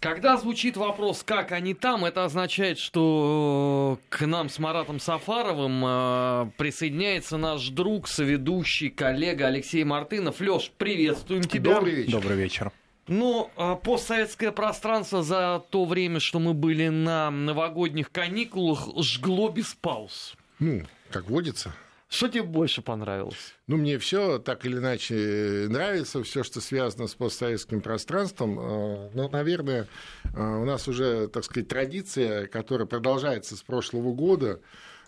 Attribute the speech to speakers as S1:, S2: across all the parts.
S1: Когда звучит вопрос, как они там, это означает, что к нам с Маратом Сафаровым э, присоединяется наш друг, соведущий, коллега Алексей Мартынов. Лёш, приветствуем тебя.
S2: Добрый вечер.
S3: Добрый вечер.
S1: Ну, а постсоветское пространство за то время, что мы были на новогодних каникулах, жгло без пауз.
S2: Ну, как водится.
S1: Что тебе больше понравилось?
S2: Ну, мне все так или иначе нравится, все, что связано с постсоветским пространством. Э, Но, наверное, э, у нас уже, так сказать, традиция, которая продолжается с прошлого года.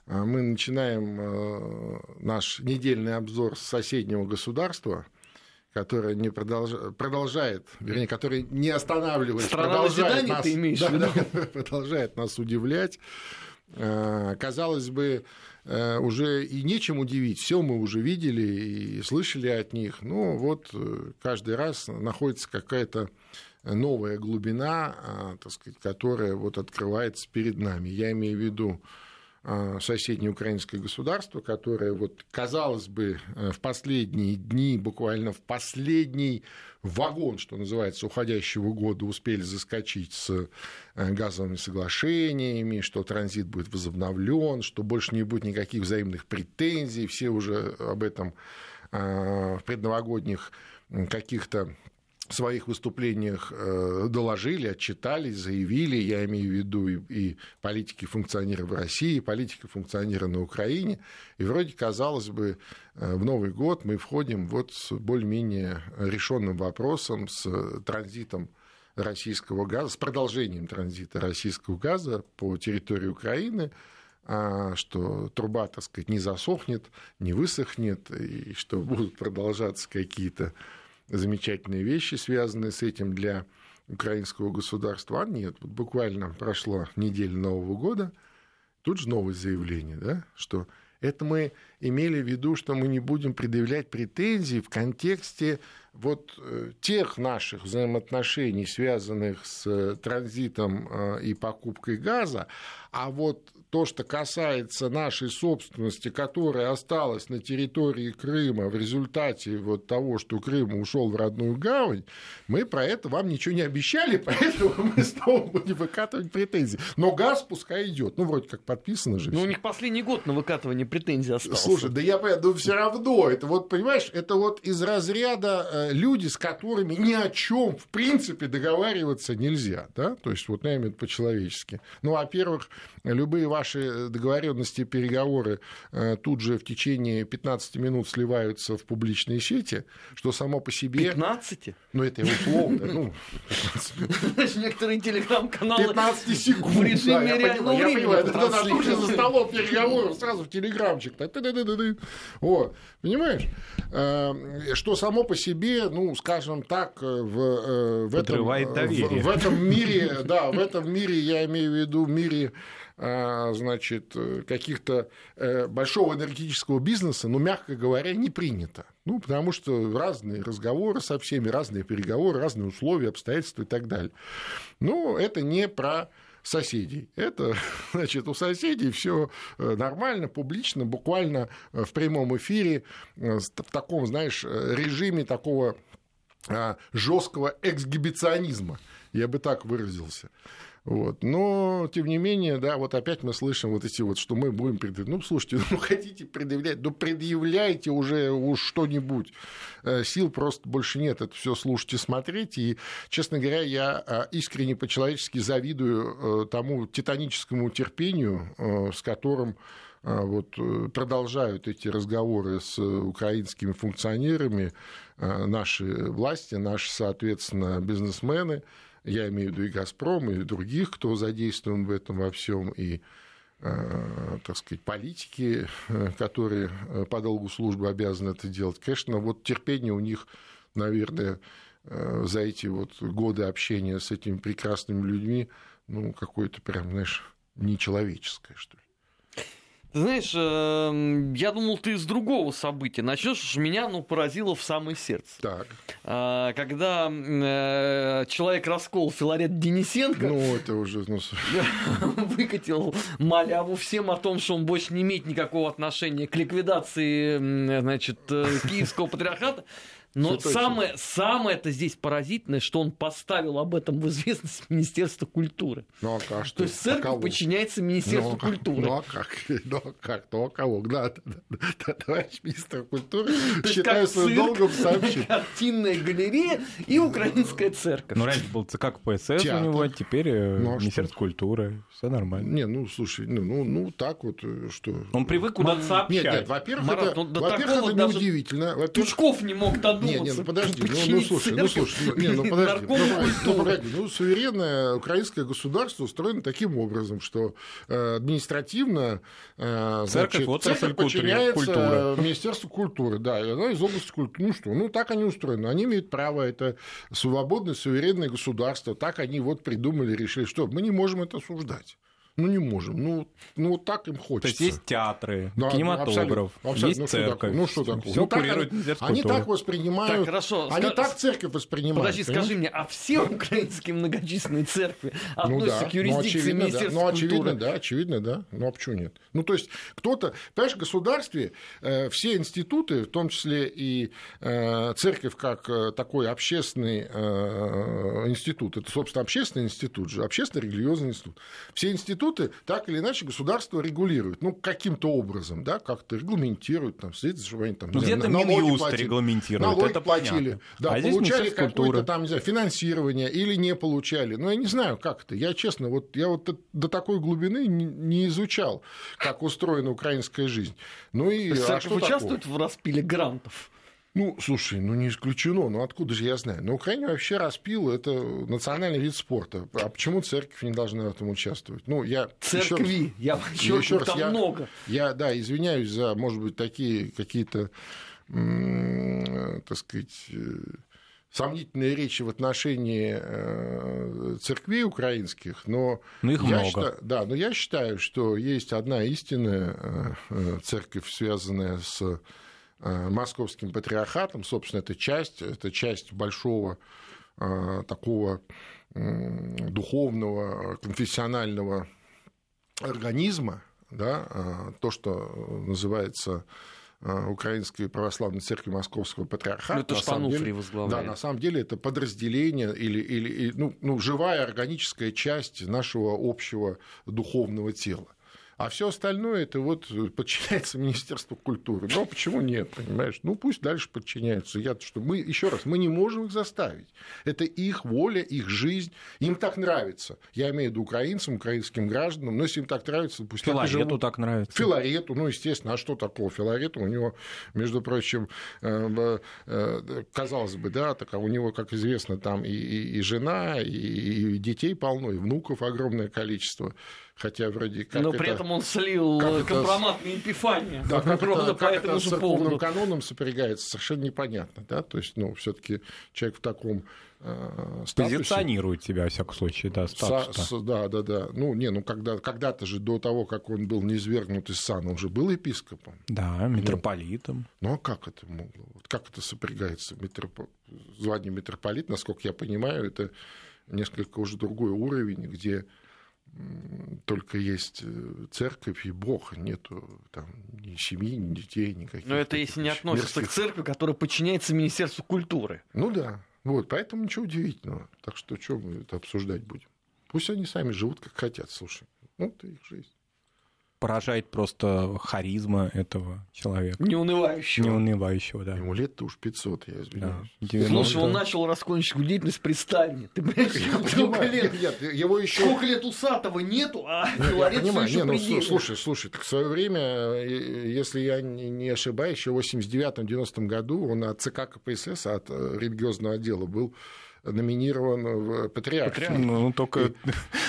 S2: Э, мы начинаем наш недельный обзор с соседнего государства, которое не продолж... продолжает, вернее, которое не останавливается, продолжает нас,
S1: ты имеешь
S2: да, да, продолжает нас удивлять. Казалось бы, Э, уже и нечем удивить. Все мы уже видели и слышали от них. Ну, вот э, каждый раз находится какая-то новая глубина, а, так сказать, которая вот открывается перед нами. Я имею в виду соседнее украинское государство, которое, вот, казалось бы, э, в последние дни, буквально в последний вагон, что называется, уходящего года успели заскочить с э, газовыми соглашениями, что транзит будет возобновлен, что больше не будет никаких взаимных претензий, все уже об этом а, в предновогодних каких-то своих выступлениях э, доложили, отчитались, заявили, я имею в виду и, и политики функционеры в России, и политики функционеры на Украине. И вроде, казалось бы, э, в Новый год мы входим вот с более-менее решенным вопросом, с транзитом российского газа, с продолжением транзита российского газа по территории Украины, а, что труба, так сказать, не засохнет, не высохнет, и что будут продолжаться какие-то замечательные вещи, связанные с этим для украинского государства. А нет, вот буквально прошла неделя Нового года, тут же новое заявление, да, что это мы имели в виду, что мы не будем предъявлять претензий в контексте вот э, тех наших взаимоотношений, связанных с э, транзитом э, и покупкой газа, а вот то, что касается нашей собственности, которая осталась на территории Крыма в результате вот того, что Крым ушел в родную гавань, мы про это вам ничего не обещали, поэтому мы снова будем выкатывать претензии. Но газ пускай идет. Ну, вроде как подписано же.
S1: Ну, у них последний год на выкатывание претензий остался.
S2: Слушай, да я понимаю, но все равно, это вот, понимаешь, это вот из разряда э, люди, с которыми ни о чем в принципе договариваться нельзя, да, то есть вот, наверное, по-человечески. Ну, во-первых, любые ваши договоренности, переговоры э, тут же в течение 15 минут сливаются в публичные сети, что само по себе...
S1: 15?
S2: Ну, это условно, ну, 15 минут.
S1: Знаешь, некоторые телеграм-каналы
S2: 15 секунд.
S1: в режиме реального времени
S2: да,
S1: транслируют.
S2: тут же за столом переговоров сразу в телеграмчик. Вот, понимаешь? Э, Что само по себе, ну, скажем так, э, в, э, в, этом, в-
S3: доверие.
S2: в этом мире, да, в этом мире, я имею в виду, в мире э, значит, э, каких-то э, большого энергетического бизнеса, ну, мягко говоря, не принято. Ну, потому что разные разговоры со всеми, разные переговоры, разные условия, обстоятельства и так далее. Ну, это не про соседей. Это, значит, у соседей все нормально, публично, буквально э, в прямом эфире, э, в таком, знаешь, э, режиме такого жесткого эксгибиционизма, я бы так выразился. Вот. Но, тем не менее, да, вот опять мы слышим вот эти вот, что мы будем предъявлять. Ну, слушайте, ну, хотите предъявлять, ну, предъявляйте уже уж что-нибудь. Э, Сил просто больше нет это все слушать и смотреть. И, честно говоря, я э, искренне по-человечески завидую э, тому титаническому терпению, с которым вот, продолжают эти разговоры с украинскими функционерами наши власти, наши, соответственно, бизнесмены, я имею в виду и «Газпром», и других, кто задействован в этом во всем, и э, так сказать, политики, э, которые э, по долгу службы обязаны это делать. Конечно, вот терпение у них, наверное, за эти вот годы общения с этими прекрасными людьми, ну, какое-то прям, знаешь, нечеловеческое, что ли.
S1: Ты знаешь, э, я думал, ты с другого события начнешь. Меня, ну, поразило в самое сердце.
S2: Так,
S1: А, Когда э, человек раскол Филарет Денисенко
S2: ну, это уже... Ну,
S1: выкатил маляву всем о том, что он больше не имеет никакого отношения к ликвидации значит, э, киевского патриархата. Но самое, самое это здесь поразительное, что он поставил об этом в известность Министерства культуры.
S2: Ну, а как, что?
S1: То есть церковь
S2: а
S1: подчиняется Министерству
S2: ну,
S1: культуры.
S2: Ну а как? Ну а как? Ну а кого? Да, да, да, да, товарищ министр культуры, считаю своим долгом сообщить.
S1: Картинная галерея и Украинская церковь.
S3: Ну, раньше был ЦК КПСС Театр. у него, теперь э, ну, а Министерство культуры. Все нормально.
S2: Не, ну, слушай, ну, ну, ну так вот, э, что...
S3: Он привык куда-то сообщать.
S2: Нет, нет, во-первых, это, ну, во-первых, это неудивительно.
S1: Тучков не мог додуматься.
S2: Нет, нет, ну подожди, ну, ну слушай, ну слушай, ну, не, ну подожди, ну, ну, погоди, ну суверенное украинское государство устроено таким образом, что э, административно э,
S3: церковь, вот
S2: церковь подчиняется культура. Министерству культуры, да, и она из области культуры. Ну что, ну так они устроены, они имеют право, это свободное суверенное государство, так они вот придумали, решили, что мы не можем это осуждать. Ну, не можем. Ну, ну вот так им хочется.
S3: То есть есть театры, да, кинематограф, абсолютно, абсолютно. есть
S2: ну,
S3: церковь.
S2: Ну, что такое?
S3: Все
S2: ну,
S3: курирует
S2: так, Они так воспринимают. Так,
S1: хорошо.
S2: Они Ска... так церковь воспринимают.
S1: Подожди, понимаешь? скажи мне, а все украинские многочисленные церкви относятся ну, да. к юрисдикции ну, очевидно, Министерства
S2: да. ну,
S1: очевидно,
S2: культуры? да, очевидно, да. Ну, а почему нет? Ну, то есть, кто-то... Понимаешь, в государстве э, все институты, в том числе и э, церковь как э, такой общественный э, институт, это, собственно, общественный институт же, общественно-религиозный институт. Все институты так или иначе государство регулирует, ну, каким-то образом, да, как-то регламентирует, там, следит, чтобы они там,
S3: ну, где-то Минюст платили, регламентирует,
S2: налоги
S3: это
S2: платили,
S3: понятно.
S2: да,
S3: а
S2: получали какое-то там, не знаю, финансирование или не получали, ну, я не знаю, как это, я честно, вот я вот до такой глубины не изучал, как устроена украинская жизнь. Ну и
S1: а что участвует в распиле грантов?
S2: Ну, слушай, ну не исключено, ну откуда же я знаю? На Украине вообще распил это национальный вид спорта. А почему церковь не должна в этом участвовать? Ну, я
S1: Церкви,
S2: я
S1: еще, еще раз, там я, много.
S2: Я, да, извиняюсь за, может быть, такие какие-то, так сказать, э, сомнительные речи в отношении э, церквей украинских, но,
S3: но их
S2: я
S3: много.
S2: Считаю, да, но я считаю, что есть одна истинная э, церковь, связанная с Э, московским патриархатом, собственно, это часть, это часть большого э, такого духовного, конфессионального организма, да, э, то, что называется Украинской православной церкви Московского патриархата. Ну,
S1: это что Ануфрий возглавляет.
S2: Да, на самом деле это подразделение или, или ну, ну, живая органическая часть нашего общего духовного тела. А все остальное это вот подчиняется Министерству культуры. Ну, а почему нет, понимаешь? Ну, пусть дальше подчиняются. Я что мы, еще раз, мы не можем их заставить. Это их воля, их жизнь. Им так нравится. Я имею в виду украинцам, украинским гражданам, но если им так нравится, пусть
S3: Филарету так, так нравится.
S2: Филарету, ну, естественно, а что такого Филарету? У него, между прочим, э, э, казалось бы, да, так, а у него, как известно, там и, и, и жена, и, и детей полно, и внуков огромное количество хотя вроде как
S1: Но
S2: это,
S1: при этом он слил компромат на Эпифания.
S2: Да, как это, как это с церковным каноном сопрягается, совершенно непонятно. Да? То есть, ну, все таки человек в таком э, статусе...
S3: Позиционирует себя, во всяком случае, да, статус.
S2: Да, да, да. Ну, не, ну, когда, когда-то же до того, как он был низвергнут из сана, он же был епископом.
S3: Да, митрополитом.
S2: Ну, ну а как это могло? Как это сопрягается? Митроп... Звание митрополит, насколько я понимаю, это несколько уже другой уровень, где только есть э, церковь и Бог, нету там ни семьи, ни детей, никаких.
S1: Но это если не относится мерзких... к церкви, которая подчиняется Министерству культуры.
S2: Ну да, вот, поэтому ничего удивительного. Так что что мы это обсуждать будем? Пусть они сами живут как хотят, слушай. Ну, это их жизнь
S3: поражает просто харизма этого человека.
S1: Неунывающего.
S3: Неунывающего, да.
S2: Ему лет-то уж 500, я извиняюсь.
S1: Да. 90... Слушай, он начал раскольническую деятельность при Сталине. Ты понимаешь, сколько лет?
S2: Нет, его еще...
S1: Сколько лет Усатого нету, а Филарет все еще
S2: не, ну, Слушай, слушай, так в свое время, если я не ошибаюсь, еще в 89-90 году он от ЦК КПСС, от э, религиозного отдела был номинирован в патриарх. Патриарх.
S3: Ну, только и...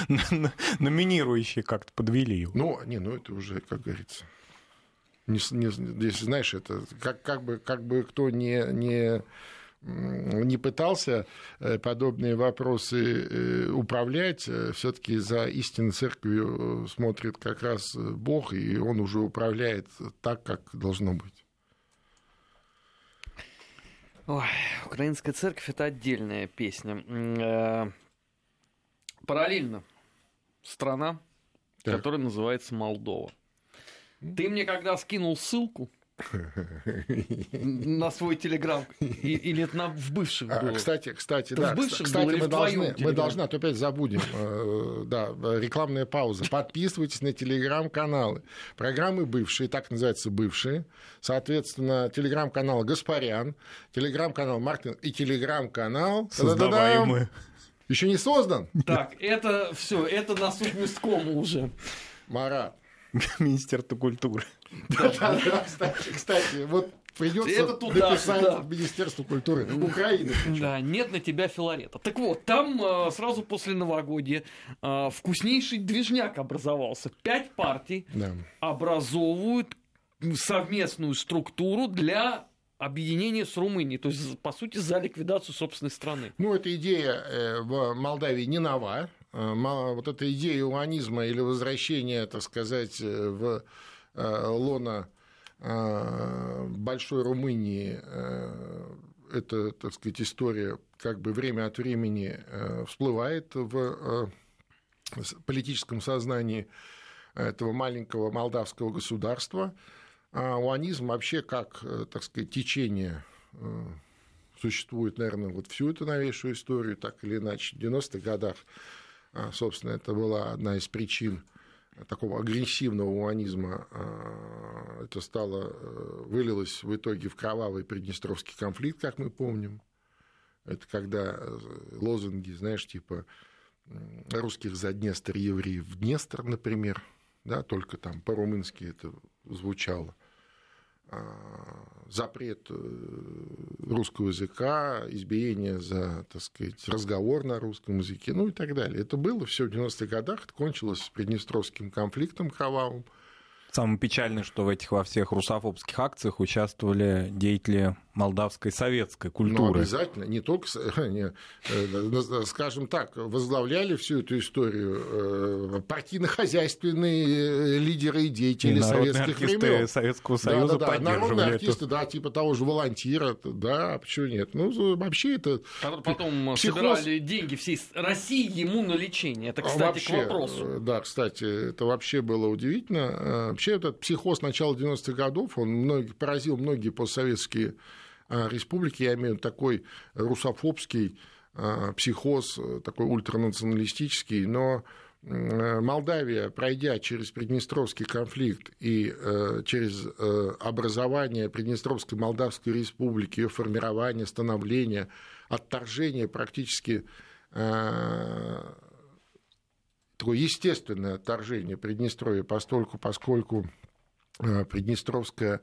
S3: номинирующие как-то подвели его.
S2: Ну, не, ну это уже, как говорится, не, не, если знаешь, это как, как, бы, как бы кто не, не, не пытался э, подобные вопросы э, управлять, э, все-таки за истинной церковью смотрит как раз Бог, и он уже управляет так, как должно быть.
S1: Ой, украинская церковь это отдельная песня. Э, параллельно страна, так. которая называется Молдова. Ты мне когда скинул ссылку на свой телеграм или это на, в бывших
S2: а, было? Кстати, кстати, да. Кстати, было, мы, должны, мы должны, а то опять забудем, э, да, рекламная пауза. Подписывайтесь на телеграм-каналы. Программы бывшие, так называются бывшие. Соответственно, телеграм-канал Гаспарян, телеграм-канал Мартин и телеграм-канал...
S3: Создаваемый.
S2: Еще не создан?
S1: Так, это все, это на суд уже.
S2: Марат.
S3: Министерство культуры.
S2: Да-да-да, кстати, вот придется это туда, написать да. Министерству культуры Украины.
S1: Причем. Да, нет на тебя Филарета. Так вот, там э, сразу после новогодия э, вкуснейший движняк образовался. Пять партий да. образовывают совместную структуру для объединения с Румынией, то есть, по сути, за ликвидацию собственной страны.
S2: Ну, эта идея э, в Молдавии не нова. Вот эта идея уманизма или возвращения, так сказать, в Э, лона э, большой Румынии э, это, так сказать, история как бы время от времени всплывает в политическом сознании этого маленького молдавского государства. А уанизм вообще как, так сказать, течение существует, наверное, вот всю эту новейшую историю, так или иначе, в 90-х годах, собственно, это была одна из причин такого агрессивного уанизма а, это стало, э, вылилось в итоге в кровавый приднестровский конфликт, как мы помним. Это когда э, лозунги, знаешь, типа русских за Днестр, евреев в Днестр, например, да, только там по-румынски это звучало. А, запрет э, русского языка, избиение за, так сказать, разговор на русском языке, ну и так далее. Это было все в 90-х годах, это кончилось Приднестровским конфликтом кровавым.
S3: Самое печальное, что в этих во всех русофобских акциях участвовали деятели молдавской советской культуры. Ну,
S2: обязательно, не только, не, э, скажем так, возглавляли всю эту историю э, партийно-хозяйственные э, лидеры и деятели и советских времен.
S3: Советского Союза
S2: да, да, да, Народные эту... артисты, да, типа того же волонтира, да, почему нет? Ну, вообще это...
S1: Потом психоз... собирали деньги всей России ему на лечение. Это, кстати, вообще, к вопросу.
S2: Да, кстати, это вообще было удивительно. Вообще этот психоз начала 90-х годов, он многие, поразил многие постсоветские а, республики, я имею такой русофобский а, психоз, такой ультранационалистический, но Молдавия, пройдя через Приднестровский конфликт и э, через э, образование Приднестровской Молдавской Республики, ее формирование, становление, отторжение практически э, такое естественное отторжение Приднестровья, постольку, поскольку Приднестровская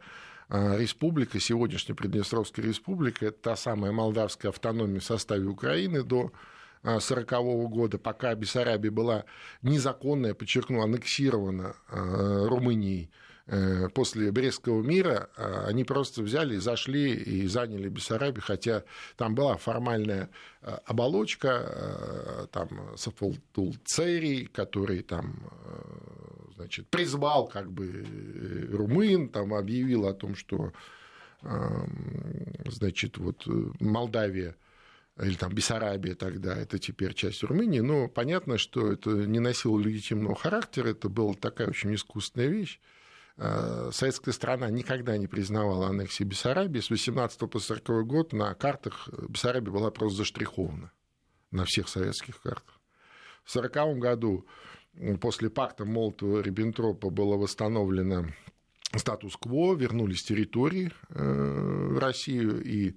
S2: республика, сегодняшняя Приднестровская республика, это та самая молдавская автономия в составе Украины до 1940 года, пока Бессарабия была незаконная, подчеркну, аннексирована а, Румынией э, после Брестского мира, а, они просто взяли, зашли и заняли Бессарабию, хотя там была формальная оболочка, там Сафолтул Церий, который там значит, призвал как бы э, румын, там объявил о том, что значит, вот э, Молдавия или там Бессарабия тогда, это теперь часть Румынии, но понятно, что это не носило легитимного характера, это была такая очень искусственная вещь. А, советская страна никогда не признавала аннексии Бессарабии. С 18 по 40 год на картах Бессарабия была просто заштрихована, на всех советских картах. В 1940 году после пакта Молотова-Риббентропа было восстановлено статус-кво, вернулись территории э, в Россию и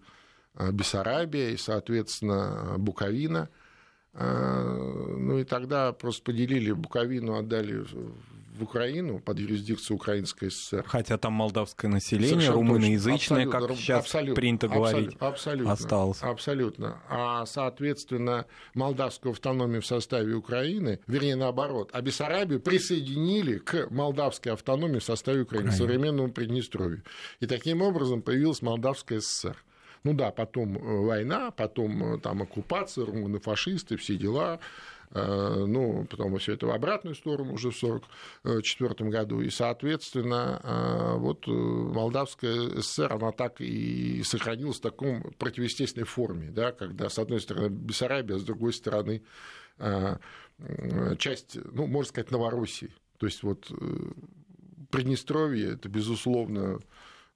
S2: э, Бессарабия, и, соответственно, Буковина. Э, ну и тогда просто поделили Буковину, отдали в Украину под юрисдикцию Украинской ССР.
S3: Хотя там молдавское население, Совершенно румыноязычное, как сейчас абсолютно, принято говорить,
S2: абсолютно,
S3: осталось.
S2: Абсолютно. А, соответственно, молдавскую автономию в составе Украины, вернее, наоборот, а Бессарабию присоединили к молдавской автономии в составе Украины, Украина. современному Приднестровью. И таким образом появилась Молдавская сср Ну да, потом э, война, потом э, там оккупация, румыны фашисты, все дела. Э, ну, потом все это в обратную сторону уже в 1944 году, и, соответственно, э, вот э, Молдавская ССР, она так и сохранилась в таком противоестественной форме, да, когда, с одной стороны, Бессарабия, с другой стороны, часть, ну, можно сказать, Новороссии. То есть вот Приднестровье – это, безусловно,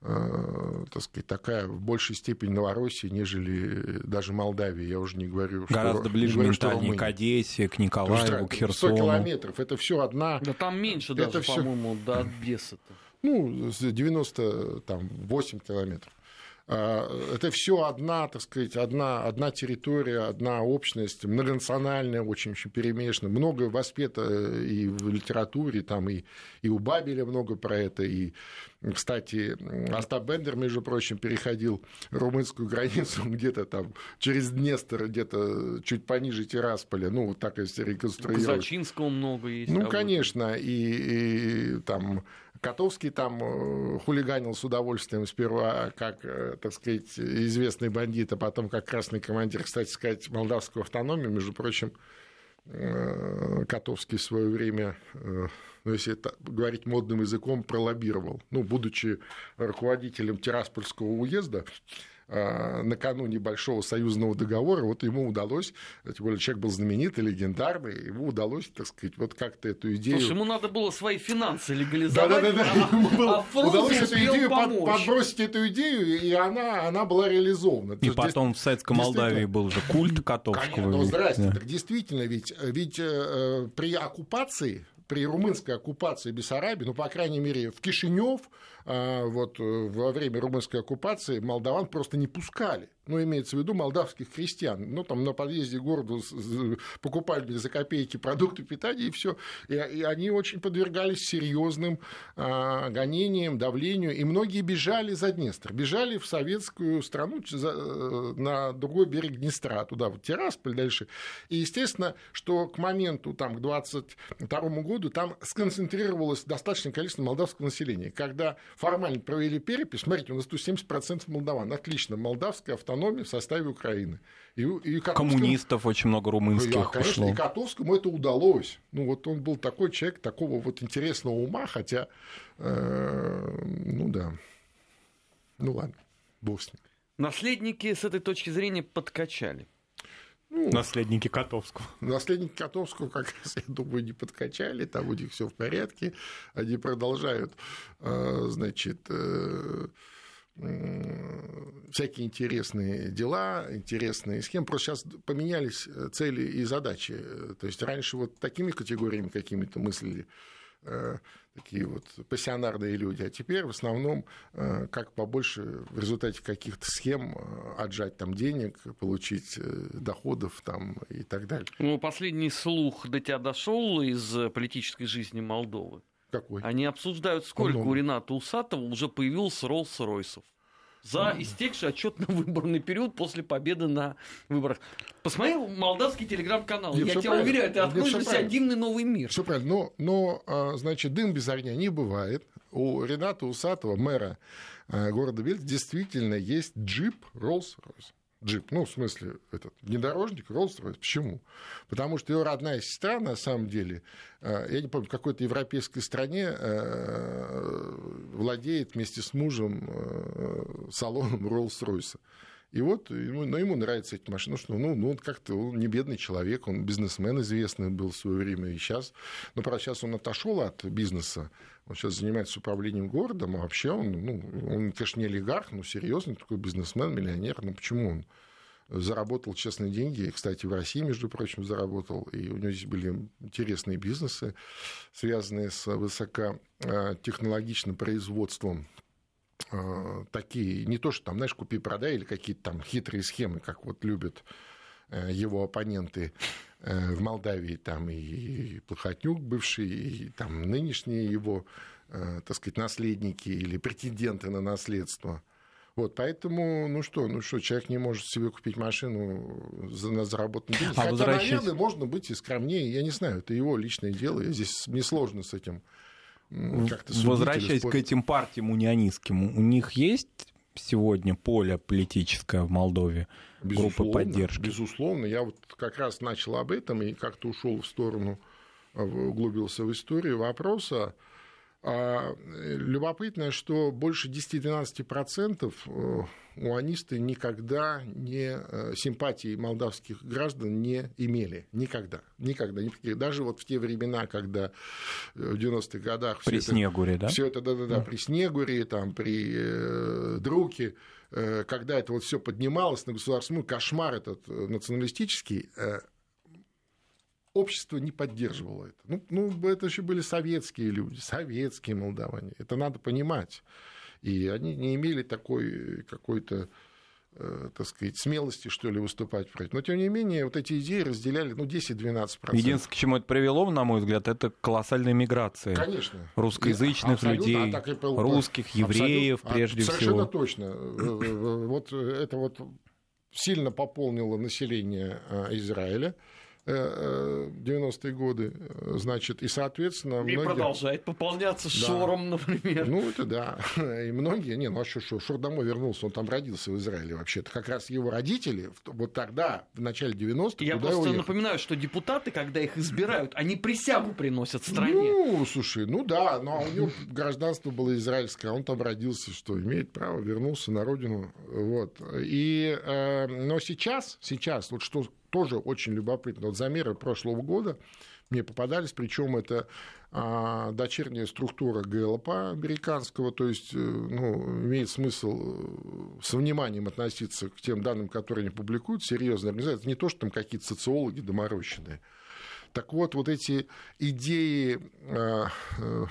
S2: так сказать, такая в большей степени Новороссия, нежели даже Молдавия. Я уже не говорю,
S3: Гораздо
S2: что,
S3: ближе
S2: говорю,
S3: ментальнее к Одессе, к Николаеву, к Херсону.
S2: 100 километров, это все одна...
S1: Да там меньше
S2: это
S1: даже,
S2: всё-
S1: по-моему, до Одессы-то.
S2: ну, с 98 километров. А, Это все одна, так сказать, одна, одна территория, одна общность, многонациональная, очень, очень перемешана. Много воспето и в литературе, там и, и у Бабеля много про это. И, кстати, Остап Бендер, между прочим, переходил румынскую границу где-то там через Днестр, где-то чуть пониже Тирасполя. Ну, вот так если реконструировать.
S1: Казачинского много есть.
S2: Ну,
S1: а вот-
S2: конечно, и, и там Котовский там э, хулиганил с удовольствием сперва как, э, так сказать, известный бандит, а потом как красный командир, кстати сказать, молдавскую автономию, между прочим, э, Котовский в свое время, ну, если это говорить модным языком, пролоббировал. Ну, будучи руководителем Тираспольского уезда, накануне Большого союзного договора, вот ему удалось, тем более человек был знаменитый, легендарный, ему удалось, так сказать, вот как-то эту идею...
S1: Слушай, ему надо было свои финансы легализовать,
S2: Да-да-да,
S1: а-
S2: ему было-
S1: а Фрунзе
S2: удалось эту идею под- подбросить эту идею, и она, она была реализована. То
S3: И
S2: есть
S3: потом в Советской Молдавии был же культ
S2: Конечно,
S3: Котовского.
S2: ну,
S3: ведь,
S2: здрасте,
S3: да.
S2: так действительно, ведь, ведь э, при оккупации, при румынской оккупации Бессарабии, ну, по крайней мере, в Кишинев, вот э, во время румынской оккупации молдаван просто не пускали. Ну, имеется в виду молдавских крестьян. Ну, там на подъезде к городу покупали за копейки продукты питания и все. И, и они очень подвергались серьезным а, гонениям, давлению. И многие бежали за Днестр. Бежали в советскую страну за- э, на другой берег Днестра, туда, вот Тирасполь дальше. И, естественно, что к моменту, там, к 22 году, там сконцентрировалось достаточное количество молдавского населения. Когда формально провели перепись, смотрите, у нас тут 70% молдаван. Отлично, молдавская автономия в составе Украины. И, и Котовскому-
S3: Коммунистов очень много румынских
S2: я, конечно,
S3: ушло.
S2: и Котовскому это удалось. Ну, вот он был такой человек, такого вот интересного ума, хотя, э, ну да, ну ладно, бог с ним.
S1: Наследники с этой точки зрения подкачали.
S2: Ну,
S3: Наследники Котовского.
S2: Наследники Котовского, как раз, я думаю, не подкачали, там у них все в порядке, они продолжают, э, значит, э, всякие интересные дела, интересные схемы. Просто сейчас поменялись э, цели и задачи. То есть раньше вот такими категориями какими-то мыслили такие вот пассионарные люди, а теперь в основном э, как побольше в результате каких-то схем э, отжать там денег, получить э, доходов там и так далее.
S1: Ну, последний слух до тебя дошел из политической жизни Молдовы.
S2: Какой?
S1: Они обсуждают, сколько
S2: много.
S1: у Рената Усатова уже появилось Роллс-Ройсов за истекший отчетно-выборный период после победы на выборах. Посмотри молдавский телеграм-канал. Я тебя
S2: правильно.
S1: уверяю, ты откроешь для себя дивный новый мир.
S2: Все правильно. Но, но, а, значит, дым без огня не бывает. У Рената Усатова, мэра а, города Бельц, действительно есть джип Rolls-Royce. Джип, ну, в смысле, этот внедорожник Rolls-Royce. Почему? Потому что ее родная сестра, на самом деле, а, я не помню, в какой-то европейской стране а, владеет вместе с мужем а, салоном Rolls-Royce. И вот ему, ну, ему нравится эти машины. Ну, что, ну, ну, он как-то он не бедный человек, он бизнесмен известный был в свое время и сейчас. Но, правда, сейчас он отошел от бизнеса, он сейчас занимается управлением городом, а вообще он, ну, он, конечно, не олигарх, но серьезный такой бизнесмен, миллионер. Ну, почему он заработал честные деньги, кстати, в России, между прочим, заработал, и у него здесь были интересные бизнесы, связанные с высокотехнологичным производством такие, не то, что там, знаешь, купи-продай или какие-то там хитрые схемы, как вот любят э, его оппоненты э, в Молдавии, там и Плохотнюк бывший, и там нынешние его, э, так сказать, наследники или претенденты на наследство. Вот, поэтому, ну что, ну что, человек не может себе купить машину за, на заработанные деньги.
S3: А
S2: Хотя,
S3: возвращаясь-
S2: наверное, можно быть и скромнее, я не знаю, это его личное дело, я здесь мне сложно с этим как-то судить или
S3: Возвращаясь к этим партиям унионистским, у них есть сегодня поле политическое в Молдове? группы
S2: Безусловно,
S3: поддержки.
S2: Безусловно, я вот как раз начал об этом и как-то ушел в сторону, э, углубился в историю вопроса. А, любопытно, что больше 10-12% э, уанисты никогда не э, симпатии молдавских граждан не имели. Никогда. Никогда. Даже вот в те времена, когда в 90-х годах...
S3: При Снегуре, да?
S2: Все это, да-да-да, при Снегуре, там, при э, Друке, э, когда это вот все поднималось на государственную, кошмар этот националистический, э, общество не поддерживало это. Ну, ну, это еще были советские люди, советские молдаване. Это надо понимать. И они не имели такой какой-то э, так сказать, смелости, что ли, выступать против. Но, тем не менее, вот эти идеи разделяли, ну, 10-12%.
S3: Единственное, к чему это привело, на мой взгляд, это колоссальная миграция.
S2: Конечно.
S3: Русскоязычных людей, а русских, евреев, абсолютно, прежде
S2: совершенно
S3: всего.
S2: Совершенно точно. Вот это вот сильно пополнило население а, Израиля. 90-е годы, значит, и, соответственно...
S1: И многие... продолжает пополняться да. Шором, например.
S2: Ну, это да. И многие... Не, ну а что, что, Шор домой вернулся, он там родился в Израиле вообще-то. Как раз его родители вот тогда, в начале 90-х,
S1: Я просто напоминаю, что депутаты, когда их избирают, они присягу приносят стране.
S2: Ну, слушай, ну да, но у него гражданство было израильское, он там родился, что имеет право, вернулся на родину. Вот. И, э, но сейчас, сейчас, вот что тоже очень любопытно. Вот замеры прошлого года мне попадались, причем это а, дочерняя структура ГЛП американского, то есть э, ну, имеет смысл э, с вниманием относиться к тем данным, которые они публикуют, серьезные организации, не то, что там какие-то социологи доморощенные. Так вот, вот эти идеи а, э,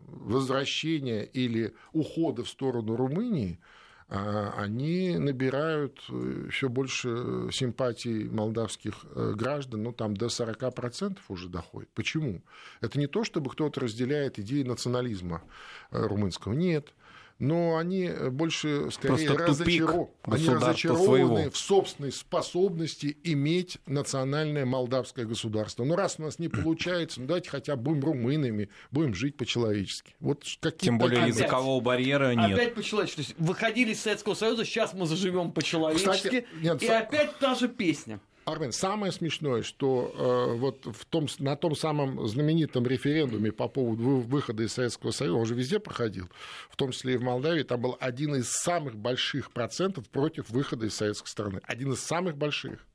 S2: возвращения или ухода в сторону Румынии – они набирают э, все больше симпатий молдавских э, граждан, ну там до 40% уже доходит. Почему? Это не то, чтобы кто-то разделяет идеи национализма э, румынского. Нет но они больше скорее разочаров... они разочарованы своего. в собственной способности иметь национальное молдавское государство. Но раз у нас не получается, ну давайте хотя бы будем румынами, будем жить по-человечески.
S3: Вот Тем более опять, языкового барьера нет.
S1: Опять по-человечески. То есть выходили из Советского Союза, сейчас мы заживем по-человечески. Кстати, и опять та же песня.
S2: Армен, самое смешное, что э, вот в том, на том самом знаменитом референдуме по поводу выхода из Советского Союза, он же везде проходил, в том числе и в Молдавии, там был один из самых больших процентов против выхода из советской страны. Один из самых больших.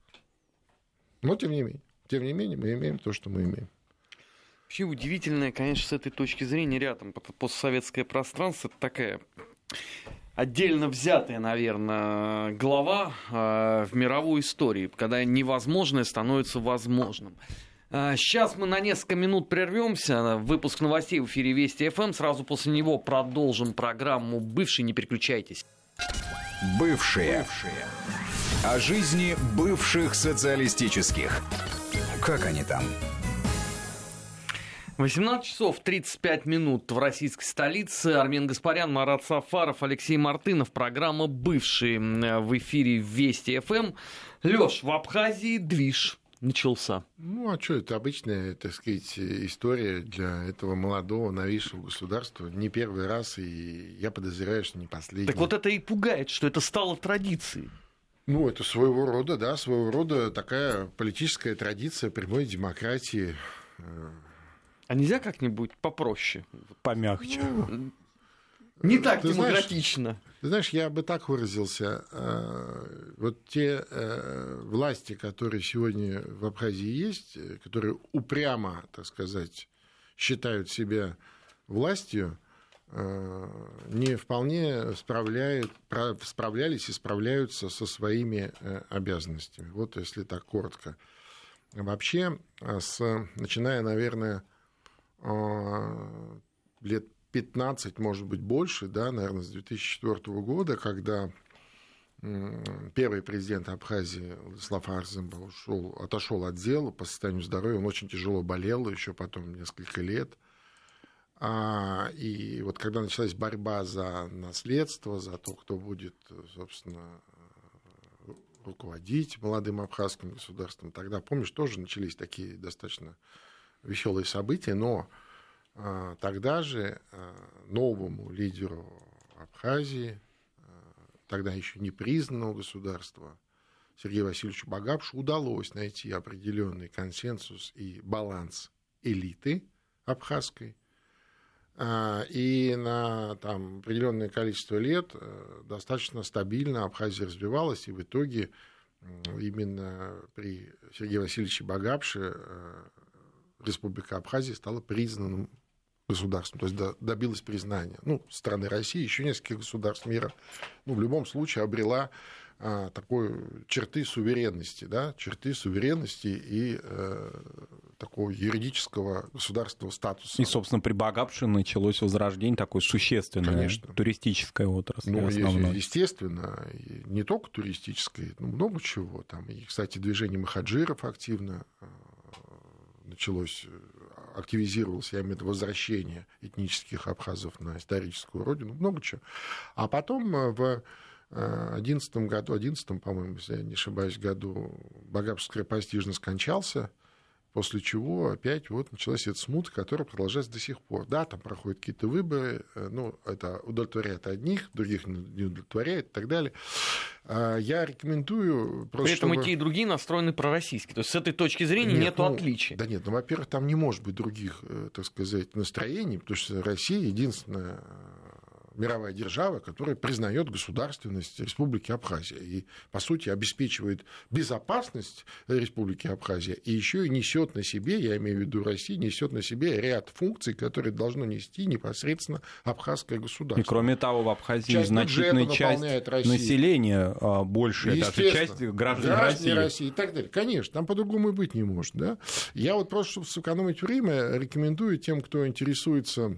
S2: Но тем не менее, тем не менее, мы имеем то, что мы имеем.
S1: Вообще удивительное, конечно, с этой точки зрения рядом постсоветское пространство такая отдельно взятая, наверное, глава э, в мировой истории, когда невозможное становится возможным. Сейчас э, мы на несколько минут прервемся. Выпуск новостей в эфире Вести ФМ. Сразу после него продолжим программу «Бывший». Не переключайтесь.
S4: Бывшие. Бывшие. О жизни бывших социалистических. Как они там?
S1: 18 часов 35 минут в российской столице. Армен Гаспарян, Марат Сафаров, Алексей Мартынов. Программа «Бывшие» в эфире Вести ФМ. Лёш, в Абхазии движ начался.
S2: Ну, а что, это обычная, так сказать, история для этого молодого, новейшего государства. Не первый раз, и я подозреваю, что не последний.
S1: Так вот это и пугает, что это стало традицией.
S2: Ну, это своего рода, да, своего рода такая политическая традиция прямой демократии
S1: а нельзя как-нибудь попроще?
S3: Помягче.
S1: Ну, не так ты демократично.
S2: Знаешь, ты знаешь, я бы так выразился. Э, вот те э, власти, которые сегодня в Абхазии есть, э, которые упрямо, так сказать, считают себя властью, не вполне справляют, справлялись и справляются со своими обязанностями. Вот если так коротко. Вообще, с, начиная, наверное, лет 15, может быть, больше, да, наверное, с 2004 года, когда первый президент Абхазии Владислав Арземба ушел, отошел от дела по состоянию здоровья, он очень тяжело болел еще потом несколько лет. А, и вот когда началась борьба за наследство, за то, кто будет, собственно, руководить молодым абхазским государством, тогда, помнишь, тоже начались такие достаточно веселые события, но а, тогда же а, новому лидеру Абхазии, а, тогда еще не признанного государства, Сергею Васильевичу Багапшу удалось найти определенный консенсус и баланс элиты абхазской. И на там, определенное количество лет достаточно стабильно Абхазия развивалась, и в итоге именно при Сергее Васильевиче Багапше Республика Абхазия стала признанным государством, то есть добилась признания. Ну, страны России, еще несколько государств мира, ну, в любом случае обрела а, такой черты суверенности, да, черты суверенности и э, такого юридического государственного статуса.
S3: И, собственно, при Багапше началось возрождение такой существенной
S2: Конечно.
S3: туристической отрасли
S2: ну,
S3: основной.
S2: Естественно, не только туристической, но много чего. Там, и, кстати, движение махаджиров активно э, началось активизировалось, я имею в виду возвращение этнических абхазов на историческую родину, много чего. А потом э, в 2011 году, 11 по-моему, если я не ошибаюсь, году Багапский скоропостижно скончался, после чего опять вот началась эта смута, которая продолжается до сих пор. Да, там проходят какие-то выборы, э, ну, это удовлетворяет одних, других не удовлетворяет и так далее. А, я рекомендую просто...
S1: При этом
S2: чтобы...
S1: и те, и другие настроены пророссийски. То есть с этой точки зрения нет, нету
S2: ну,
S1: отличий.
S2: Да нет, ну, во-первых, там не может быть других, э, так сказать, настроений, потому что Россия единственная мировая держава, которая признает государственность Республики Абхазия и, по сути, обеспечивает безопасность Республики Абхазия и еще и несет на себе, я имею в виду Россия, несет на себе ряд функций, которые должно нести непосредственно абхазское государство.
S3: И кроме того, в Абхазии часть значительная часть населения а, больше, даже часть граждан России.
S2: России и так далее. Конечно, там по-другому и быть не может. Да? Я вот просто, чтобы сэкономить время, рекомендую тем, кто интересуется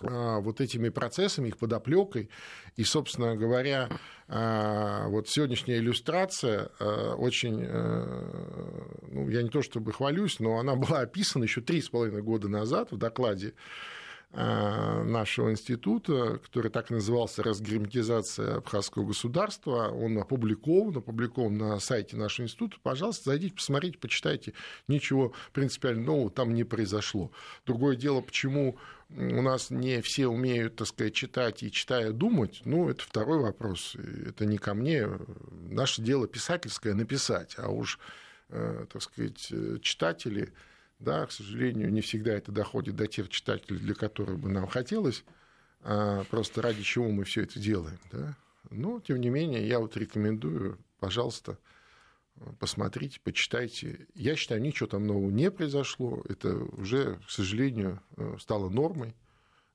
S2: вот этими процессами, их подоплекой. И, собственно говоря, а, вот сегодняшняя иллюстрация а, очень, ну, я не то чтобы хвалюсь, но она была описана еще три с половиной года назад в докладе нашего института, который так назывался «Разгерметизация абхазского государства». Он опубликован, опубликован на сайте нашего института. Пожалуйста, зайдите, посмотрите, почитайте. Ничего принципиально нового там не произошло. Другое дело, почему у нас не все умеют, так сказать, читать и читая думать, ну, это второй вопрос. Это не ко мне. Наше дело писательское написать, а уж, э, так сказать, читатели, да, к сожалению, не всегда это доходит до тех читателей, для которых бы нам хотелось, а просто ради чего мы все это делаем, да. Но, тем не менее, я вот рекомендую, пожалуйста, посмотрите, почитайте. Я считаю, ничего там нового не произошло. Это уже, к сожалению, э, стало нормой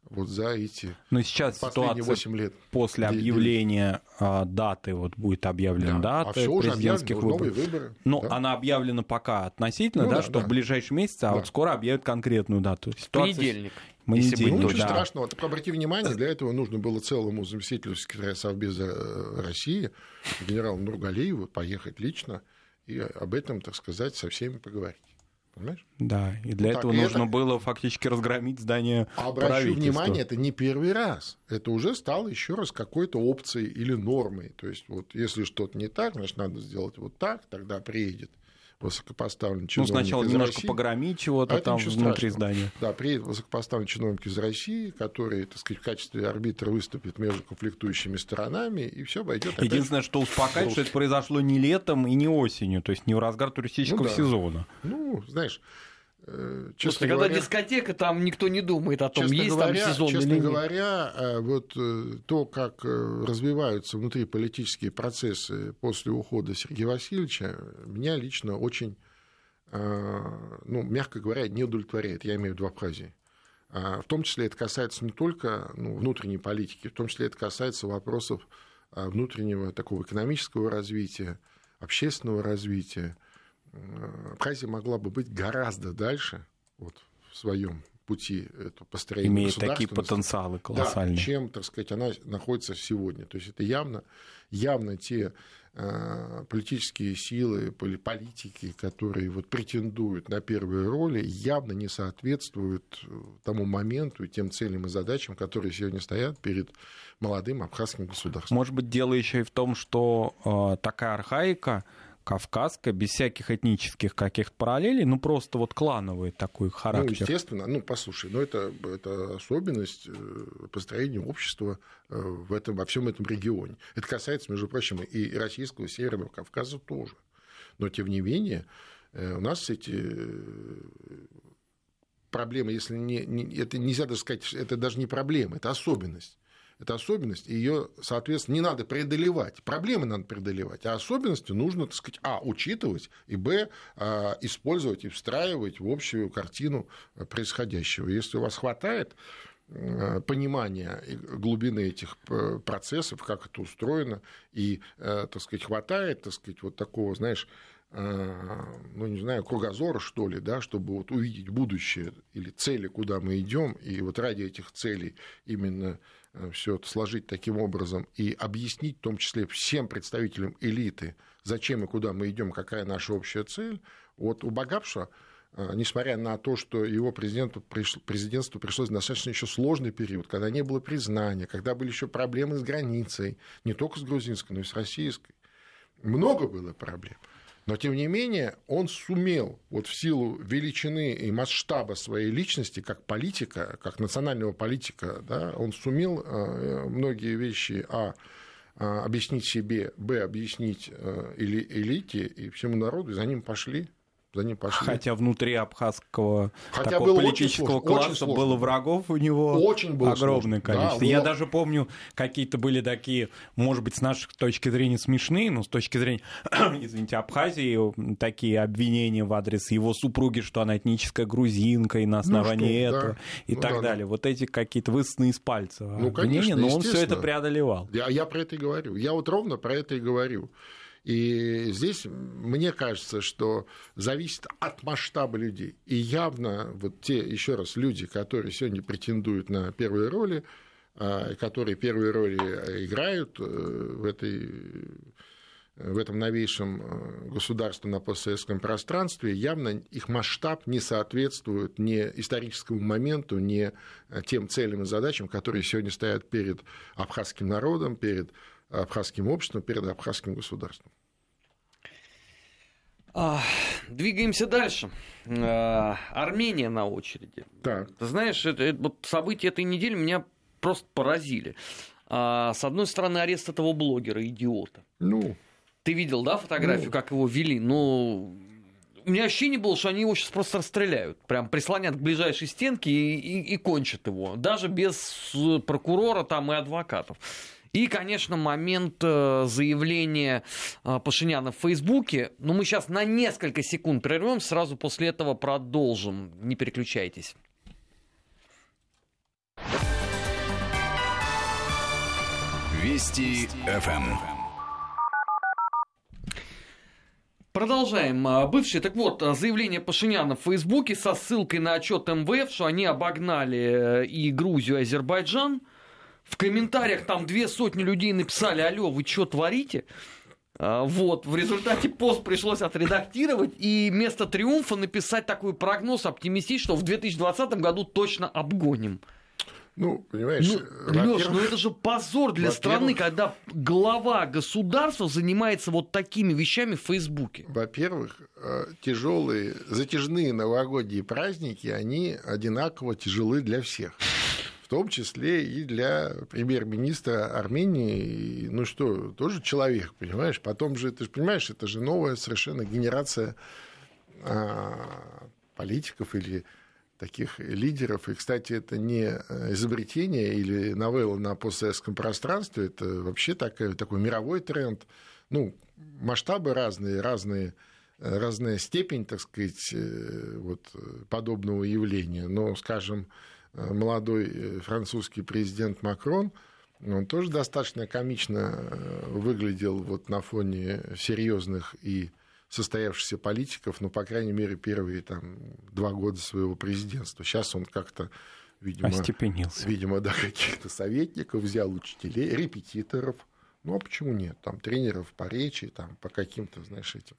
S2: вот за эти
S3: Но сейчас
S2: последние 8 лет.
S3: После объявления а, даты, вот будет объявлена да. дата а президентских выборов.
S2: выборы.
S3: Но
S2: да.
S3: она объявлена пока относительно, ну, да, да, что да. в ближайшие месяцы, а да. вот скоро объявят конкретную дату.
S1: Ситуация... Понедельник.
S3: Если
S2: ну,
S3: ничего
S2: да. страшного. Так обрати внимание, для этого нужно было целому заместителю секретаря Совбеза э, России, генералу Нургалееву, поехать лично и об этом, так сказать, со всеми поговорить. Понимаешь?
S3: Да, и для вот этого так, нужно это... было фактически разгромить здание
S2: Обращу внимание, это не первый раз. Это уже стало еще раз какой-то опцией или нормой. То есть, вот если что-то не так, значит, надо сделать вот так, тогда приедет высокопоставленный чиновник
S3: Ну, сначала
S2: из
S3: немножко
S2: России.
S3: погромить чего-то а там внутри страшного. здания.
S2: Да, приедет высокопоставленный чиновник из России, который, так сказать, в качестве арбитра выступит между конфликтующими сторонами, и все пойдет.
S3: Единственное, что успокаивает, что это произошло не летом и не осенью, то есть не в разгар туристического
S2: ну, да.
S3: сезона.
S2: Ну, знаешь,
S1: честно Слушай, говоря, когда дискотека, там никто не думает о том, есть
S2: говоря,
S1: там сезон
S2: честно
S1: или нет.
S2: говоря, э, вот э, то, как развиваются внутри политические процессы после ухода Сергея Васильевича, меня лично очень, ну, мягко говоря, не удовлетворяет, я имею в виду Абхазии. А, в том числе это касается не только ну, внутренней политики, в том числе это касается вопросов внутреннего такого экономического развития, общественного развития, Абхазия могла бы быть гораздо дальше вот, в своем пути это построения
S3: Имеет такие потенциалы колоссальные.
S2: Да, чем, так сказать, она находится сегодня. То есть это явно, явно те э, политические силы, политики, которые вот претендуют на первые роли, явно не соответствуют э, тому моменту и тем целям и задачам, которые сегодня стоят перед молодым абхазским государством.
S3: Может быть, дело еще и в том, что э, такая архаика кавказская, без всяких этнических каких-то параллелей, ну просто вот клановый такой характер.
S2: Ну, естественно, ну послушай, ну это, это особенность э, построения общества э, в этом, во всем этом регионе. Это касается, между прочим, и российского Северного Кавказа тоже. Но тем не менее, э, у нас эти проблема, если не, не, это нельзя даже сказать, это даже не проблема, это особенность. Это особенность, и ее, соответственно, не надо преодолевать. Проблемы надо преодолевать, а особенности нужно, так сказать, а, учитывать, и, б, а, использовать и встраивать в общую картину происходящего. Если у вас хватает Э, понимания глубины этих э, процессов, как это устроено, и, э, так сказать, хватает, так сказать, вот такого, знаешь, ну, не знаю, кругозора, что ли, да, чтобы вот увидеть будущее или цели, куда мы идем, и вот ради этих целей именно все это сложить таким образом и объяснить, в том числе всем представителям элиты, зачем и куда мы идем, какая наша общая цель. Вот у Багапша а, несмотря на то, что его президенту, президентству пришлось достаточно еще сложный период, когда не было признания, когда были еще проблемы с границей, не только с грузинской, но и с российской. Много было проблем. Но, тем не менее, он сумел вот в силу величины и масштаба своей личности, как политика, как национального политика, да, он сумел а, многие вещи, а, а, объяснить себе, б, объяснить или элите и всему народу, и за ним пошли
S3: за ним пошли. Хотя внутри абхазского Хотя такого было политического очень класса очень было врагов у него очень было огромное сложно. количество. Да, Я было... даже помню, какие-то были такие, может быть, с нашей точки зрения смешные, но с точки зрения, извините, Абхазии, такие обвинения в адрес его супруги, что она этническая грузинка, и на основании ну, что, этого, да. и ну, так да, далее. Да. Вот эти какие-то высосанные из пальца ну, обвинения, конечно, но он все это преодолевал.
S2: Я, я про это и говорю. Я вот ровно про это и говорю. И здесь мне кажется, что зависит от масштаба людей. И явно вот те, еще раз, люди, которые сегодня претендуют на первые роли, а, которые первые роли играют э, в этой в этом новейшем э, государстве на постсоветском пространстве, явно их масштаб не соответствует ни историческому моменту, ни э, тем целям и задачам, которые сегодня стоят перед абхазским народом, перед абхазским обществом, перед абхазским государством.
S1: А, двигаемся дальше. А, Армения на очереди. Так. Ты знаешь, это, это, вот события этой недели меня просто поразили. А, с одной стороны, арест этого блогера, идиота.
S2: Ну.
S1: Ты видел, да, фотографию, ну. как его вели? Ну, у меня ощущение было, что они его сейчас просто расстреляют. Прям прислонят к ближайшей стенке и, и, и кончат его. Даже без прокурора там и адвокатов. И, конечно, момент э, заявления э, Пашиняна в Фейсбуке. Но мы сейчас на несколько секунд прервем, сразу после этого продолжим. Не переключайтесь.
S4: Вести ФМ.
S1: Продолжаем. А, бывший, так вот, заявление Пашиняна в Фейсбуке со ссылкой на отчет МВФ, что они обогнали э, и Грузию, и Азербайджан – в комментариях там две сотни людей написали, алло, вы что творите? А, вот, в результате пост пришлось отредактировать и вместо триумфа написать такой прогноз оптимистичный, что в 2020 году точно обгоним.
S2: Ну, понимаешь,
S1: ну, Леш, ну это же позор для страны, когда глава государства занимается вот такими вещами в Фейсбуке.
S2: Во-первых, э, тяжелые, затяжные новогодние праздники, они одинаково тяжелы для всех том числе и для премьер-министра Армении. Ну что, тоже человек, понимаешь? Потом же, ты же понимаешь, это же новая совершенно генерация а, политиков или таких лидеров. И, кстати, это не изобретение или новелла на постсоветском пространстве, это вообще такой, такой мировой тренд. Ну, масштабы разные, разные разная степень, так сказать, э, вот, подобного явления. Но, скажем, Э, молодой э, французский президент Макрон, он тоже достаточно комично э, выглядел вот на фоне серьезных и состоявшихся политиков, ну, по крайней мере, первые там, два года своего президентства. Сейчас он как-то, видимо,
S3: Остепенился.
S2: видимо, да, каких-то советников взял, учителей, репетиторов. Ну, а почему нет? Там тренеров по речи, там, по каким-то, знаешь, этим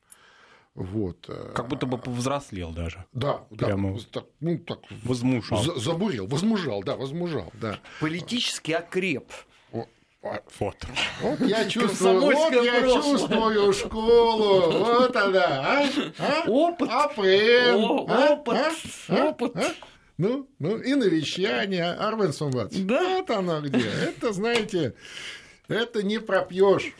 S2: вот.
S3: Э, как будто бы повзрослел даже.
S2: Да,
S3: Прямо
S2: да. Так, ну, так,
S3: возмужал.
S2: За, забурил, возмужал, да, возмужал, да.
S1: Политически окреп.
S2: Вот. Вот я чувствую, вот я чувствую школу. Вот она, а? а?
S1: Опыт.
S2: Апрем.
S1: О, а? опыт. А? а? Опыт. А?
S2: Ну, ну, и навещание. Армен Сумбац.
S1: Да.
S2: Вот оно где. Это, знаете, это не пропьешь.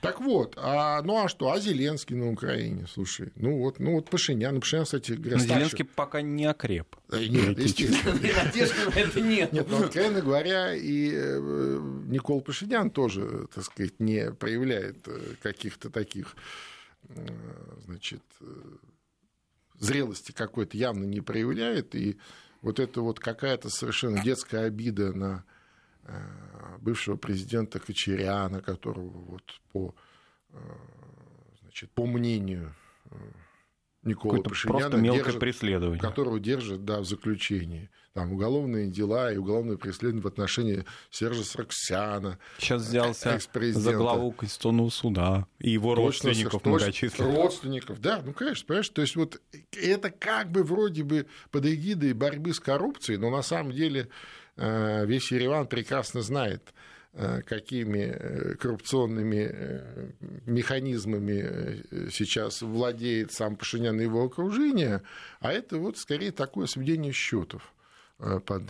S2: Так вот, а, ну а что, а Зеленский на Украине, слушай, ну вот, ну вот Пашинян, ну, Пашинян, кстати,
S3: Но Зеленский пока не окреп.
S2: Э, нет, естественно. Надежды на это нет. Нет, но, откровенно говоря, и э, Никол Пашинян тоже, так сказать, не проявляет э, каких-то таких, значит, зрелости какой-то явно не проявляет, и вот это вот какая-то совершенно детская обида на Э, бывшего президента Кочеряна, которого вот по, э, значит, по мнению э, Никола Пашиняна,
S3: держит, преследование.
S2: которого держат да, в заключении. Там уголовные дела и уголовное преследование в отношении Сержа Сарксяна.
S3: Сейчас взялся за главу Конституционного суда и его точно, родственников точно, многочисленных.
S2: Родственников, да, ну, конечно, понимаешь, то есть вот это как бы вроде бы под эгидой борьбы с коррупцией, но на самом деле Э, весь Ереван прекрасно знает, э, какими э, коррупционными механизмами сейчас владеет сам Пашинян и его окружение, а это вот скорее такое сведение счетов под,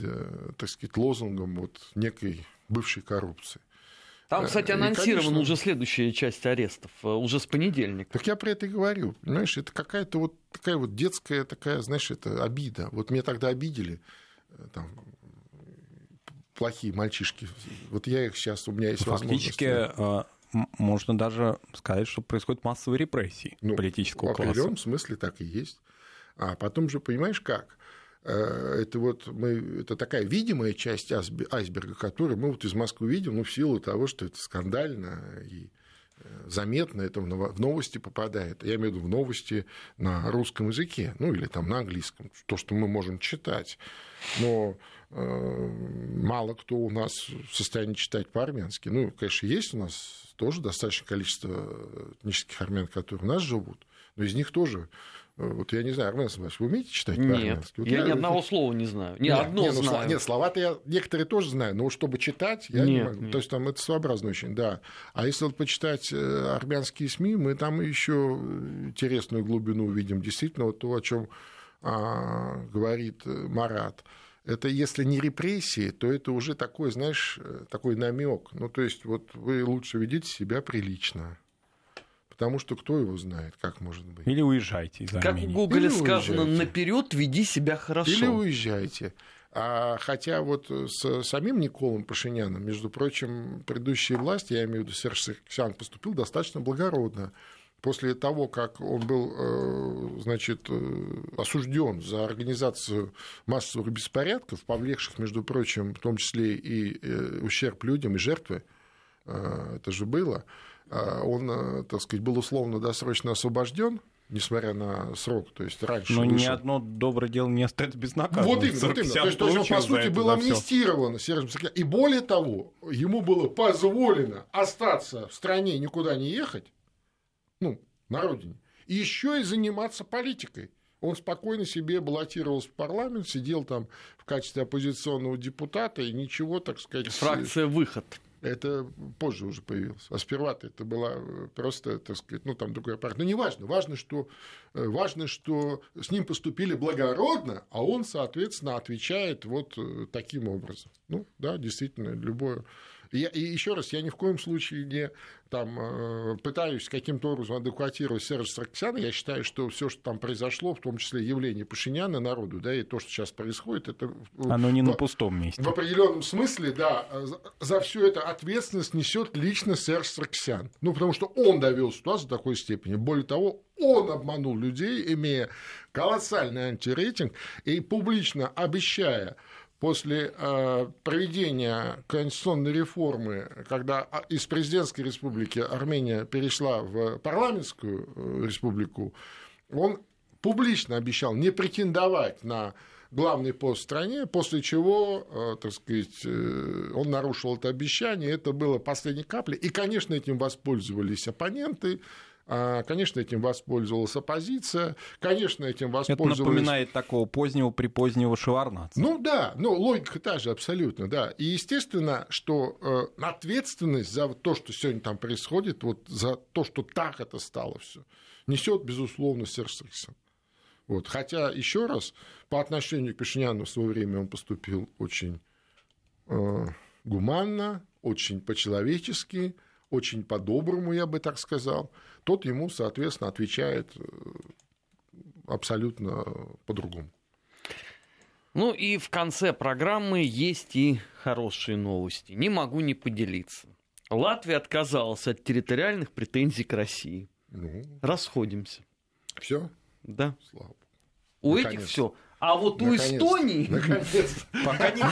S2: так сказать, лозунгом вот некой бывшей коррупции.
S1: Там, кстати, анонсирована конечно... уже следующая часть арестов, уже с понедельника.
S2: Так я про это и говорю. Понимаешь, это какая-то вот такая вот детская такая, знаешь, это обида. Вот меня тогда обидели, там, плохие мальчишки. Вот я их сейчас, у меня есть
S3: Фактически, возможность. Э, можно даже сказать, что происходит массовые репрессии ну, политического класса. В
S2: определенном смысле так и есть. А потом же, понимаешь, как? Э, это вот мы, это такая видимая часть айсберга, которую мы вот из Москвы видим, ну, в силу того, что это скандально и заметно это в новости попадает. Я имею в виду в новости на русском языке, ну или там на английском, то, что мы можем читать. Но Э, мало кто у нас в состоянии читать по-армянски. Ну, конечно, есть у нас тоже достаточное количество этнических армян, которые у нас живут, но из них тоже э, вот я не знаю, Армен вы умеете читать
S1: Нет,
S2: по-армянски?
S1: Вот я, я ни одного слова не знаю. Ни нет, одно нет,
S2: ну, знаю. Нет, слова-то я некоторые тоже знаю, но чтобы читать, я нет, не могу. Нет. То есть там это своеобразно очень, да. А если вот почитать э, армянские СМИ, мы там еще интересную глубину увидим. Действительно, вот то, о чем а, говорит Марат это если не репрессии, то это уже такой, знаешь, э, такой намек. Ну, то есть, вот вы лучше ведите себя прилично. Потому что кто его знает, как может быть.
S3: Или уезжайте
S1: из Как в Гоголе сказано, наперед веди себя хорошо.
S2: Или уезжайте. А хотя вот с самим Николом Пашиняном, между прочим, предыдущие власти, я имею в виду Серж Саркисян, поступил достаточно благородно после того, как он был э, значит, э, осужден за организацию массовых беспорядков, повлекших, между прочим, в том числе и э, ущерб людям, и жертвы, это же было, он, так сказать, был условно досрочно освобожден, несмотря на срок, то есть раньше.
S3: Но вышел. ни одно доброе дело не остается безнаказанным.
S2: Вот именно, вот именно. То есть, то есть он, по сути, был амнистирован Сергеем И более того, ему было позволено остаться в стране, никуда не ехать, ну, на родине, и еще и заниматься политикой. Он спокойно себе баллотировался в парламент, сидел там в качестве оппозиционного депутата, и ничего, так сказать...
S1: Фракция «Выход».
S2: Это позже уже появилось. А сперва это была просто, так сказать, ну, там другая партия. Но не важно. Важно, что, э, важно, что с ним поступили благородно, а он, соответственно, отвечает вот э, таким образом. Ну, да, действительно, любое и, и еще раз, я ни в коем случае не там, э, пытаюсь каким-то образом адекватировать Сержа Сарксяна. Я считаю, что все, что там произошло, в том числе явление Пашиняна народу, да, и то, что сейчас происходит, это...
S3: Оно не в, на пустом месте.
S2: В определенном смысле, да, за, за все это ответственность несет лично Серж Сарксян. Ну, потому что он довел ситуацию до такой степени. Более того, он обманул людей, имея колоссальный антирейтинг и публично обещая после э, проведения конституционной реформы, когда а, из президентской республики Армения перешла в парламентскую э, республику, он публично обещал не претендовать на главный пост в стране, после чего, э, так сказать, он нарушил это обещание, это было последней каплей, и, конечно, этим воспользовались оппоненты, конечно, этим воспользовалась оппозиция, конечно, этим воспользовалась...
S3: Это напоминает такого позднего припозднего Шеварнаца.
S2: Ну да, ну логика та же абсолютно, да. И естественно, что э, ответственность за то, что сегодня там происходит, вот за то, что так это стало все, несет, безусловно, Серж Саркисян. Вот. Хотя, еще раз, по отношению к Пашиняну в свое время он поступил очень э, гуманно, очень по-человечески, очень по-доброму, я бы так сказал, тот ему, соответственно, отвечает э, абсолютно по-другому.
S1: Ну и в конце программы есть и хорошие новости. Не могу не поделиться. Латвия отказалась от территориальных претензий к России. Ну, Расходимся.
S2: Все?
S1: Да. Слава У Наконец. этих все. А вот наконец, у Эстонии...
S2: Наконец.
S1: Пока не.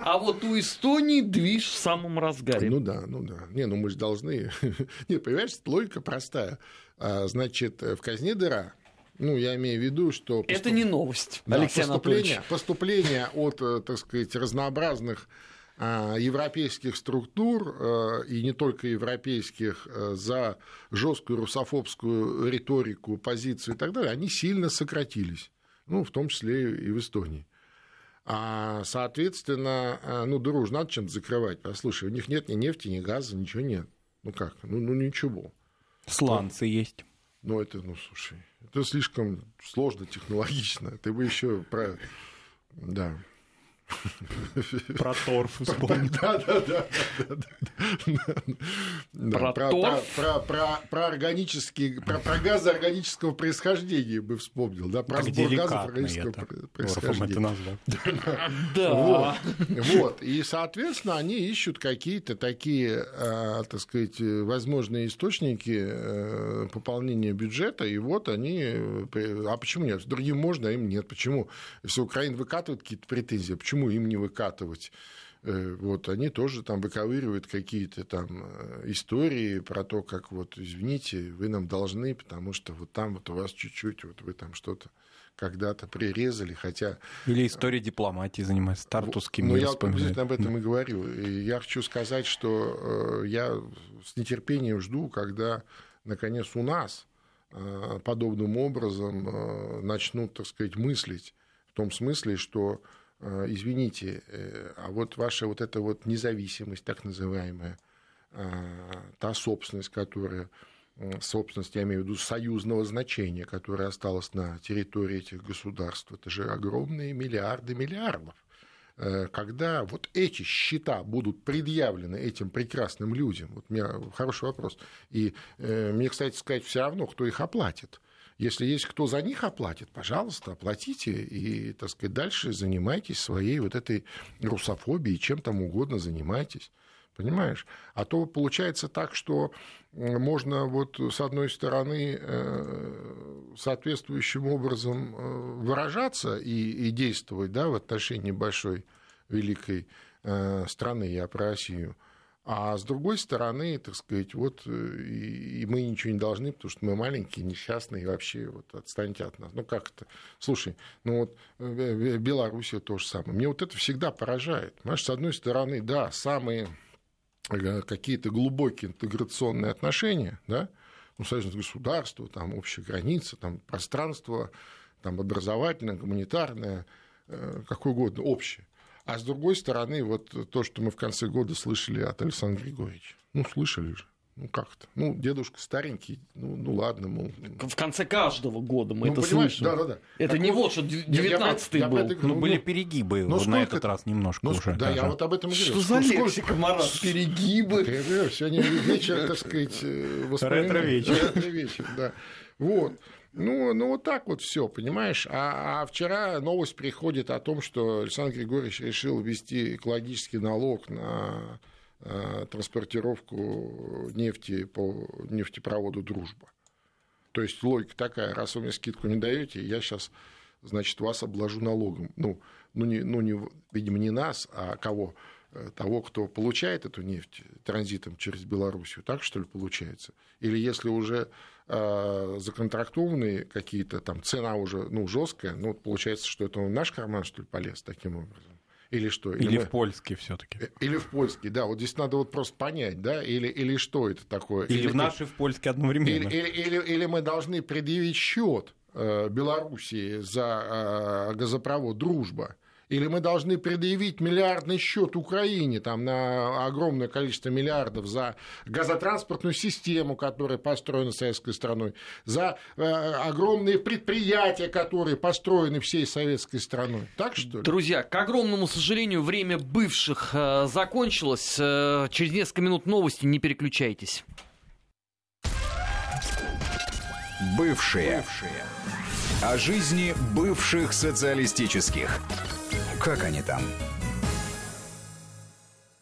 S1: А вот у Эстонии движ в самом разгаре.
S2: Ну да, ну да. Не, ну мы же должны... Не, понимаешь, логика простая. А, значит, в казне дыра, ну, я имею в виду, что...
S1: Поступ... Это не новость, да, Алексей
S2: поступление, поступление от, э, так сказать, разнообразных а, европейских структур, э, и не только европейских, э, за жесткую русофобскую риторику, позицию и так далее, они сильно сократились ну, в том числе и в Эстонии. А, соответственно, а, ну, дыру же надо чем-то закрывать. Послушай, у них нет ни нефти, ни газа, ничего нет. Ну как? Ну, ну ничего.
S3: Сланцы ну, есть.
S2: Ну, это, ну, слушай, это слишком сложно технологично. Ты бы еще про... Да.
S3: Про торф вспомнил. Да, да, да.
S2: Про торф? Про органический, про газы органического происхождения бы вспомнил. Да,
S3: про сбор газов органического происхождения.
S2: Да. Вот. И, соответственно, они ищут какие-то такие, а, так сказать, возможные источники э, пополнения бюджета, и вот они... Э, а почему нет? Другим можно, а им нет. Почему? Если Украина выкатывает какие-то претензии, почему почему им не выкатывать? Э, вот они тоже там выковыривают какие-то там э, истории про то, как вот, извините, вы нам должны, потому что вот там вот у вас чуть-чуть, вот вы там что-то когда-то прирезали, хотя...
S3: Или история дипломатии занимается, стартускими
S2: Ну, я об этом и говорю. И я хочу сказать, что э, я с нетерпением жду, когда, наконец, у нас подобным образом начнут, так сказать, мыслить в том смысле, что Э, извините, э, а вот ваша вот эта вот независимость, так называемая, э, та собственность, которая, собственность, я имею в виду, союзного значения, которая осталась на территории этих государств, это же огромные миллиарды миллиардов. Когда вот эти счета будут предъявлены этим прекрасным людям, вот у меня хороший вопрос, и мне, кстати сказать, все равно, кто их оплатит – если есть кто за них оплатит, пожалуйста, оплатите и, так сказать, дальше занимайтесь своей вот этой русофобией, чем там угодно занимайтесь. Понимаешь? А то получается так, что можно вот с одной стороны э, соответствующим образом э, выражаться и, и действовать да, в отношении большой великой э, страны, я про Россию, а с другой стороны, так сказать, вот э, и, мы ничего не должны, потому что мы маленькие, несчастные, и вообще вот отстаньте от нас. Ну как это? Слушай, ну вот э, Белоруссия то же самое. Мне вот это всегда поражает. Понимаешь, с одной стороны, да, самые э, какие-то глубокие интеграционные отношения, да, ну, союзное государство, там общая граница, там пространство, там образовательное, гуманитарное, какое угодно, общее. А с другой стороны, вот то, что мы в конце года слышали от Александра Григорьевича. Ну, слышали же. Ну, как-то. Ну, дедушка старенький, ну, ну ладно, мол.
S1: В конце каждого года мы ну, это слышим.
S2: Да, да, да.
S1: Это так не вот, что 19-й был.
S3: Я, ну, были перегибы ну, вот на этот раз немножко
S2: ну,
S3: уже.
S2: Да, даже. я вот об этом говорю.
S1: Что за лексика, Марат? Перегибы.
S2: Я говорю, сегодня вечер, так сказать,
S3: э, Ретро-вечер.
S2: Ретро-вечер, да. Вот. Ну, ну вот так вот все, понимаешь? А, а вчера новость приходит о том, что Александр Григорьевич решил ввести экологический налог на а, транспортировку нефти по нефтепроводу «Дружба». То есть логика такая, раз вы мне скидку не даете, я сейчас, значит, вас обложу налогом. Ну, ну, не, ну не, видимо, не нас, а кого? Э, того, кто получает эту нефть транзитом через Белоруссию. Так, что ли, получается? Или если уже э, законтрактованные какие-то, там цена уже ну, жесткая, ну, получается, что это в наш карман, что ли, полез таким образом? Или что?
S3: Или, или мы... в польский все-таки. Э,
S2: или в польский, да. Вот здесь надо вот просто понять, да, или, или что это такое.
S3: Или, или в наш и в польский одновременно.
S2: Или, или, или, или мы должны предъявить счет э, Белоруссии за газопровод Дружба Или мы должны предъявить миллиардный счет Украине там, на огромное количество миллиардов за газотранспортную систему, которая построена советской страной, за э, огромные предприятия, которые построены всей советской страной. Так что ли?
S1: Друзья, к огромному сожалению, время бывших э, закончилось. Э, через несколько минут новости, не переключайтесь.
S4: Бывшие. Бывшие. О жизни бывших социалистических. Как они там?